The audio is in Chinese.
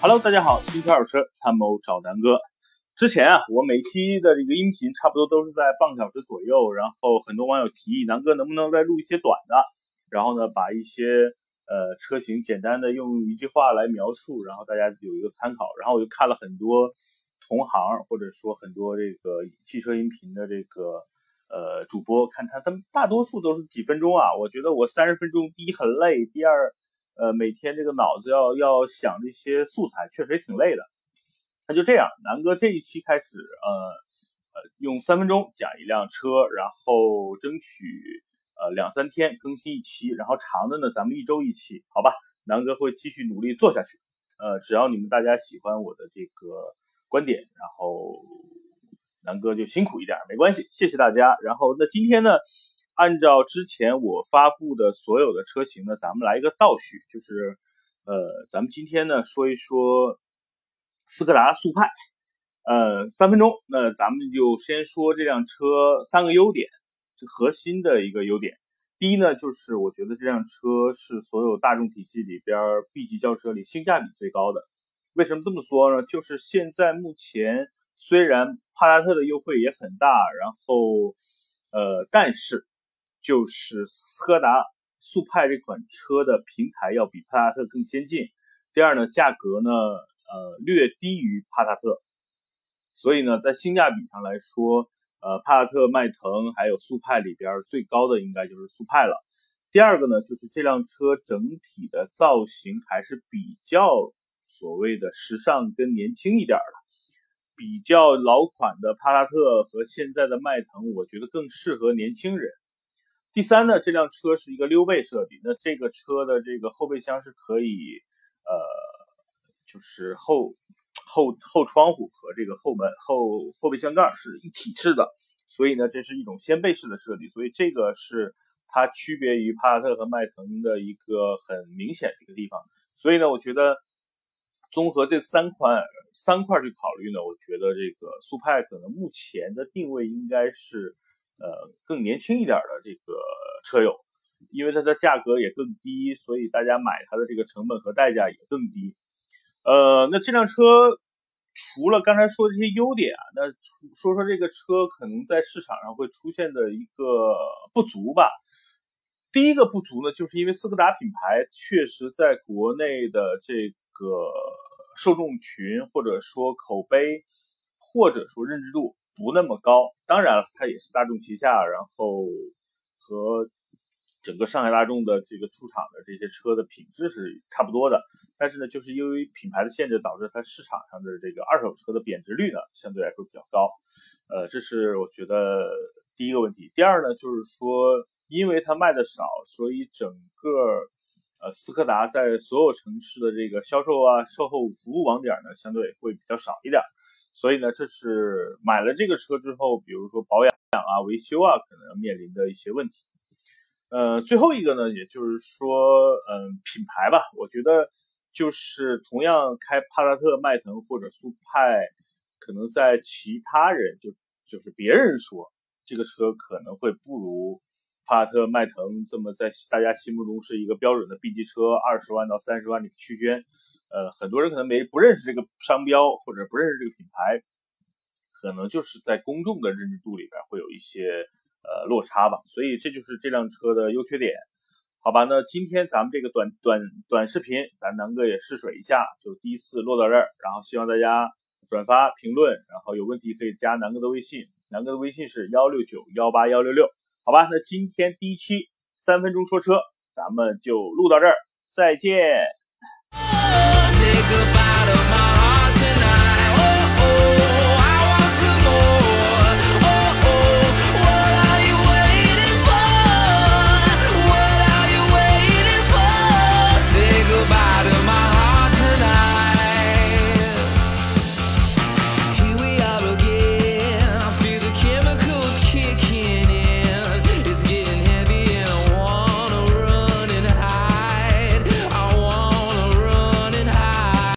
Hello，大家好，新车二手车参谋找南哥。之前啊，我每期的这个音频差不多都是在半个小时左右，然后很多网友提议南哥能不能再录一些短的，然后呢，把一些呃车型简单的用一句话来描述，然后大家有一个参考。然后我就看了很多同行或者说很多这个汽车音频的这个呃主播，看他他们大多数都是几分钟啊，我觉得我三十分钟，第一很累，第二。呃，每天这个脑子要要想这些素材，确实也挺累的。那就这样，南哥这一期开始，呃呃，用三分钟讲一辆车，然后争取呃两三天更新一期，然后长的呢，咱们一周一期，好吧？南哥会继续努力做下去。呃，只要你们大家喜欢我的这个观点，然后南哥就辛苦一点，没关系，谢谢大家。然后那今天呢？按照之前我发布的所有的车型呢，咱们来一个倒叙，就是，呃，咱们今天呢说一说斯柯达速派，呃，三分钟，那咱们就先说这辆车三个优点，核心的一个优点。第一呢，就是我觉得这辆车是所有大众体系里边 B 级轿车里性价比最高的。为什么这么说呢？就是现在目前虽然帕萨特的优惠也很大，然后，呃，但是。就是斯柯达速派这款车的平台要比帕萨特更先进。第二呢，价格呢，呃，略低于帕萨特。所以呢，在性价比上来说，呃，帕萨特、迈腾还有速派里边最高的应该就是速派了。第二个呢，就是这辆车整体的造型还是比较所谓的时尚跟年轻一点的。比较老款的帕萨特和现在的迈腾，我觉得更适合年轻人。第三呢，这辆车是一个溜背设计，那这个车的这个后备箱是可以，呃，就是后后后窗户和这个后门后后备箱盖是一体式的，所以呢，这是一种掀背式的设计，所以这个是它区别于帕萨特和迈腾的一个很明显的一个地方。所以呢，我觉得综合这三款三块去考虑呢，我觉得这个速派可能目前的定位应该是。呃，更年轻一点的这个车友，因为它的价格也更低，所以大家买它的这个成本和代价也更低。呃，那这辆车除了刚才说的这些优点啊，那说说这个车可能在市场上会出现的一个不足吧。第一个不足呢，就是因为斯柯达品牌确实在国内的这个受众群或者说口碑或者说认知度。不那么高，当然了，它也是大众旗下，然后和整个上海大众的这个出厂的这些车的品质是差不多的。但是呢，就是因为品牌的限制，导致它市场上的这个二手车的贬值率呢，相对来说比较高。呃，这是我觉得第一个问题。第二呢，就是说，因为它卖的少，所以整个呃斯柯达在所有城市的这个销售啊、售后服务网点呢，相对会比较少一点。所以呢，这是买了这个车之后，比如说保养啊、维修啊，可能面临的一些问题。呃，最后一个呢，也就是说，嗯，品牌吧，我觉得就是同样开帕萨特、迈腾或者速派，可能在其他人就就是别人说这个车可能会不如帕萨特、迈腾这么在大家心目中是一个标准的 B 级车，二十万到三十万的区间。呃，很多人可能没不认识这个商标或者不认识这个品牌，可能就是在公众的认知度里边会有一些呃落差吧。所以这就是这辆车的优缺点，好吧？那今天咱们这个短短短视频，咱南哥也试水一下，就第一次落到这儿。然后希望大家转发评论，然后有问题可以加南哥的微信，南哥的微信是幺六九幺八幺六六，好吧？那今天第一期三分钟说车，咱们就录到这儿，再见。goodbye.